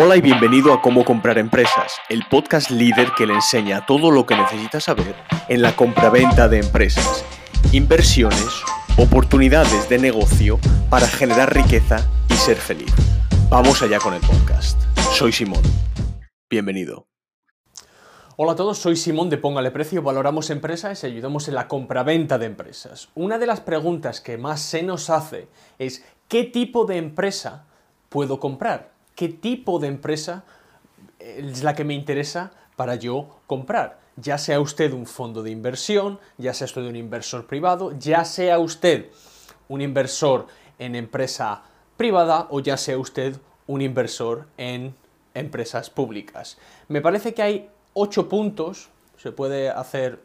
Hola y bienvenido a Cómo comprar empresas, el podcast líder que le enseña todo lo que necesitas saber en la compraventa de empresas, inversiones, oportunidades de negocio para generar riqueza y ser feliz. Vamos allá con el podcast. Soy Simón. Bienvenido. Hola a todos, soy Simón de Póngale Precio, valoramos empresas y ayudamos en la compraventa de empresas. Una de las preguntas que más se nos hace es ¿qué tipo de empresa puedo comprar? ¿Qué tipo de empresa es la que me interesa para yo comprar? Ya sea usted un fondo de inversión, ya sea usted un inversor privado, ya sea usted un inversor en empresa privada o ya sea usted un inversor en empresas públicas. Me parece que hay ocho puntos, se puede hacer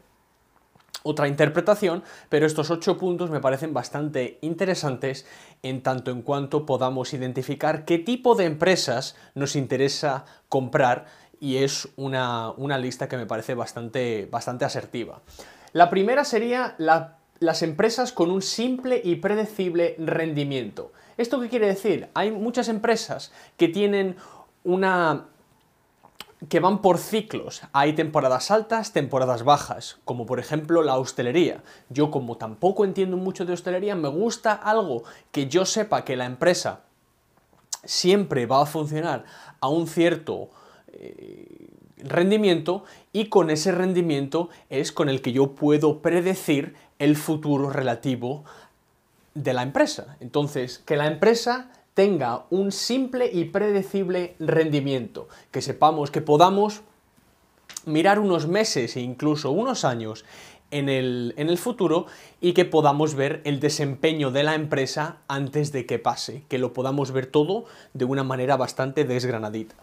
otra interpretación, pero estos ocho puntos me parecen bastante interesantes en tanto en cuanto podamos identificar qué tipo de empresas nos interesa comprar y es una, lista que me parece bastante, bastante asertiva. La primera sería las empresas con un simple y predecible rendimiento. ¿Esto qué quiere decir? Hay muchas empresas que tienen una que van por ciclos. Hay temporadas altas, temporadas bajas, como por ejemplo la hostelería. Yo como tampoco entiendo mucho de hostelería, me gusta algo que yo sepa que la empresa siempre va a funcionar a un cierto eh, rendimiento y con ese rendimiento es con el que yo puedo predecir el futuro relativo de la empresa. Entonces, que la empresa tenga un simple y predecible rendimiento, que sepamos que podamos mirar unos meses e incluso unos años en el, en el, futuro y que podamos ver el desempeño de la empresa antes de que pase, que lo podamos ver todo de una manera bastante desgranadita.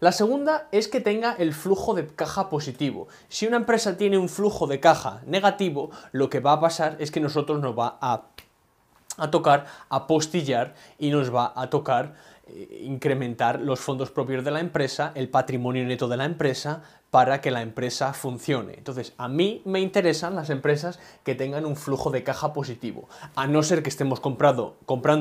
La segunda es que tenga el flujo de caja positivo. Si una empresa tiene un flujo de caja negativo, lo que va a pasar es que nosotros nos va a a tocar apostillar y nos va a tocar eh, incrementar los fondos propios de la empresa, el patrimonio neto de la empresa, para que la empresa funcione. Entonces, a mí me interesan las empresas que tengan un flujo de caja positivo, a no ser que estemos comprando,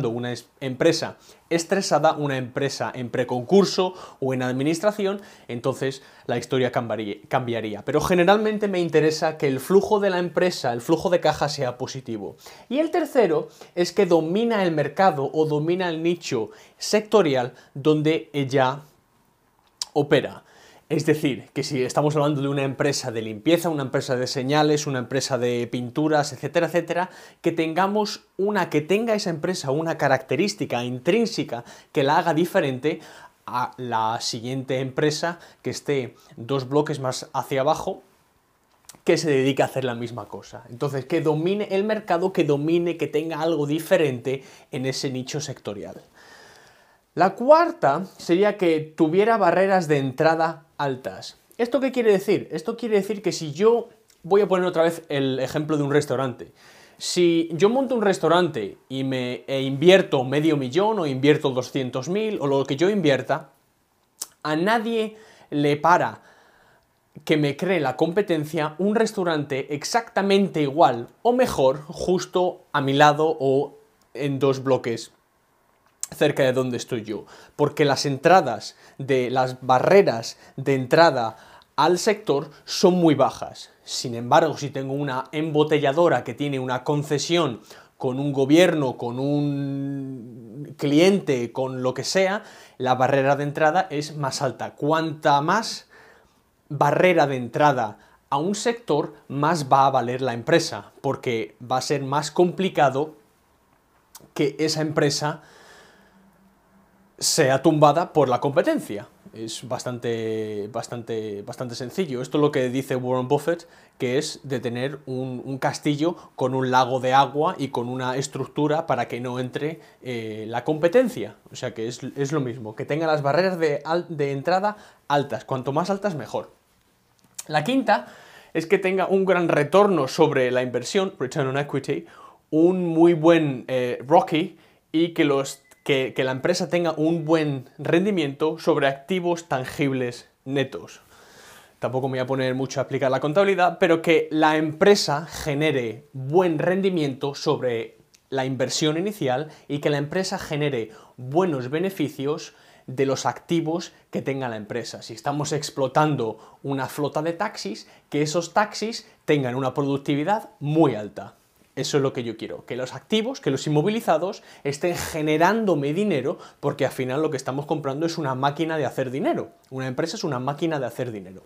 una empresa estresada, una empresa en preconcurso o en administración, entonces la historia cambiaría. Pero generalmente me interesa que el flujo de la empresa, el flujo de caja sea positivo. Y el tercero es que domina el mercado o domina el nicho sectorial donde ella opera. Es decir, que si estamos hablando de una empresa de limpieza, una empresa de señales, una empresa de pinturas, etcétera, etcétera, que tengamos una, que tenga esa empresa una característica intrínseca que la haga diferente a la siguiente empresa que esté dos bloques más hacia abajo que se dedique a hacer la misma cosa. Entonces, que domine el mercado, que domine, que tenga algo diferente en ese nicho sectorial. La cuarta sería que tuviera barreras de entrada altas. ¿Esto qué quiere decir? Esto quiere decir que si yo voy a poner otra vez el ejemplo de un restaurante. Si yo monto un restaurante y me e invierto medio millón o invierto 200.000 o lo que yo invierta, a nadie le para que me cree la competencia un restaurante exactamente igual o mejor justo a mi lado o en dos bloques cerca de donde estoy yo, porque las entradas de las barreras de entrada al sector son muy bajas. Sin embargo, si tengo una embotelladora que tiene una concesión con un gobierno, con un cliente, con lo que sea, la barrera de entrada es más alta. Cuanta más barrera de entrada a un sector, más va a valer la empresa, porque va a ser más complicado que esa empresa sea tumbada por la competencia. Es bastante, bastante, bastante sencillo. Esto es lo que dice Warren Buffett, que es de tener un, castillo con un lago de agua y con una estructura para que no entre eh, la competencia. O sea que es, lo mismo, que tenga las barreras de, de entrada altas. Cuanto más altas, mejor. La quinta es que tenga un gran retorno sobre la inversión, return on equity, un muy buen eh, Rocky y que los que, la empresa tenga un buen rendimiento sobre activos tangibles netos. Tampoco me voy a poner mucho a aplicar la contabilidad, pero que la empresa genere buen rendimiento sobre la inversión inicial y que la empresa genere buenos beneficios de los activos que tenga la empresa. Si estamos explotando una flota de taxis, que esos taxis tengan una productividad muy alta. Eso es lo que yo quiero, que los activos, que los inmovilizados estén generándome dinero, porque al final lo que estamos comprando es una máquina de hacer dinero. Una empresa es una máquina de hacer dinero.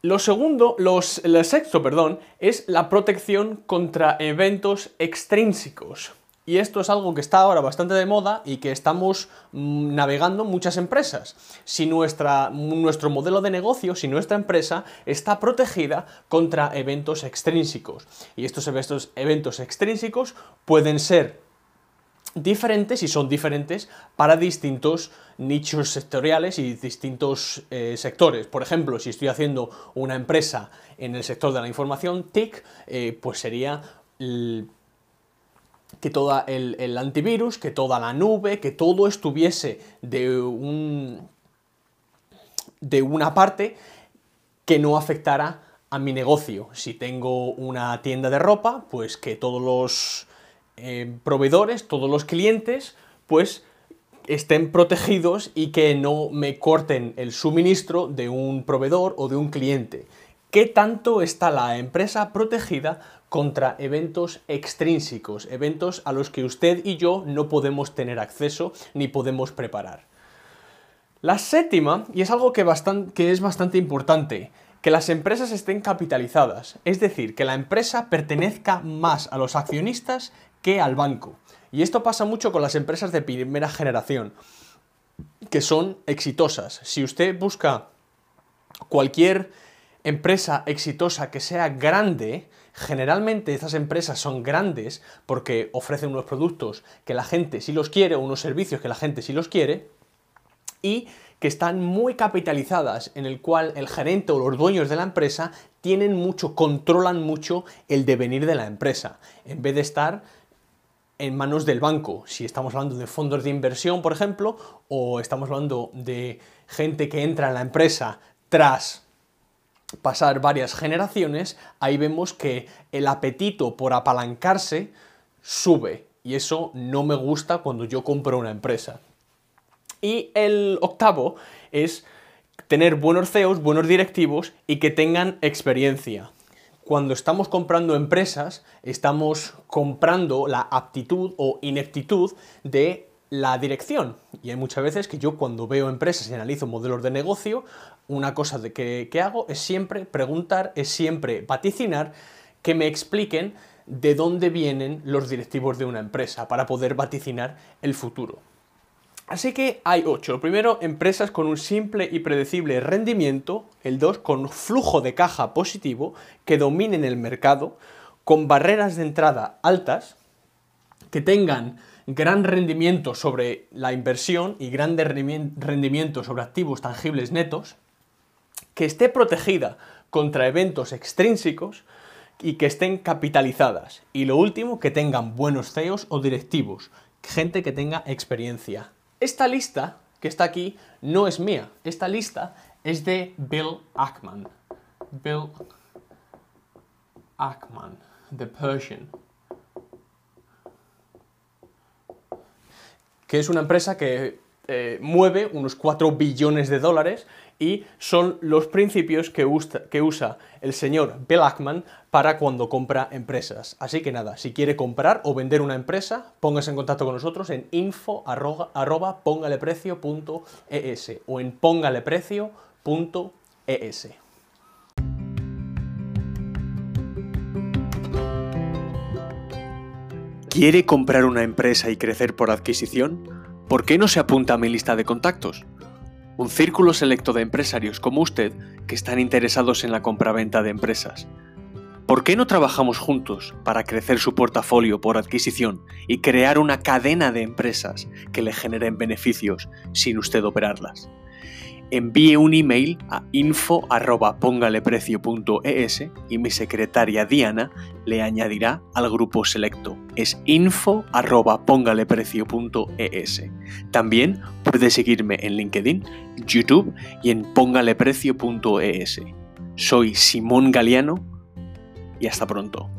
Lo segundo, los, el sexto, perdón, es la protección contra eventos extrínsecos. Y esto es algo que está ahora bastante de moda y que estamos mm, navegando muchas empresas. Si nuestra, nuestro modelo de negocio, si nuestra empresa está protegida contra eventos extrínsecos. Y estos eventos, eventos extrínsecos pueden ser diferentes y son diferentes para distintos nichos sectoriales y distintos eh, sectores. Por ejemplo, si estoy haciendo una empresa en el sector de la información TIC, eh, pues sería que todo el, antivirus, que toda la nube, que todo estuviese de, un, de una parte que no afectara a mi negocio. Si tengo una tienda de ropa, pues que todos los eh, proveedores, todos los clientes, pues estén protegidos y que no me corten el suministro de un proveedor o de un cliente. ¿Qué tanto está la empresa protegida contra eventos extrínsecos, eventos a los que usted y yo no podemos tener acceso ni podemos preparar? La séptima, y es algo que, que es bastante importante, que las empresas estén capitalizadas, es decir, que la empresa pertenezca más a los accionistas que al banco. Y esto pasa mucho con las empresas de primera generación, que son exitosas. Si usted busca cualquier empresa exitosa que sea grande, generalmente estas empresas son grandes porque ofrecen unos productos que la gente sí los quiere, unos servicios que la gente sí los quiere, y que están muy capitalizadas, en el cual el gerente o los dueños de la empresa tienen mucho, controlan mucho el devenir de la empresa, en vez de estar en manos del banco. Si estamos hablando de fondos de inversión, por ejemplo, o estamos hablando de gente que entra en la empresa tras pasar varias generaciones, ahí vemos que el apetito por apalancarse sube. Y eso no me gusta cuando yo compro una empresa. Y el octavo es tener buenos CEOs, buenos directivos y que tengan experiencia. Cuando estamos comprando empresas, estamos comprando la aptitud o ineptitud de la dirección. Y hay muchas veces que yo cuando veo empresas y analizo modelos de negocio, una cosa de que, que hago es siempre preguntar, es siempre vaticinar que me expliquen de dónde vienen los directivos de una empresa para poder vaticinar el futuro. Así que hay ocho. Lo primero, empresas con un simple y predecible rendimiento. El dos, con flujo de caja positivo, que dominen el mercado, con barreras de entrada altas, que tengan gran rendimiento sobre la inversión y gran rendimiento sobre activos tangibles netos, que esté protegida contra eventos extrínsecos y que estén capitalizadas. Y lo último, que tengan buenos CEOs o directivos, gente que tenga experiencia. Esta lista que está aquí no es mía. Esta lista es de Bill Ackman. Bill Ackman, The Persian. Que es una empresa que eh, mueve unos 4 billones de dólares y son los principios que usa, el señor Bill Ackman para cuando compra empresas. Así que nada, si quiere comprar o vender una empresa, póngase en contacto con nosotros en info arroba, pongaleprecio.es o en pongaleprecio.es. ¿Quiere comprar una empresa y crecer por adquisición? ¿Por qué no se apunta a mi lista de contactos? un círculo selecto de empresarios como usted que están interesados en la compraventa de empresas. ¿Por qué no trabajamos juntos para crecer su portafolio por adquisición y crear una cadena de empresas que le generen beneficios sin usted operarlas? Envíe un email a info.pongaleprecio.es y mi secretaria Diana le añadirá al grupo selecto. Es info.pongaleprecio.es. También puede seguirme en LinkedIn, YouTube y en pongaleprecio.es. Soy Simón Galeano y hasta pronto.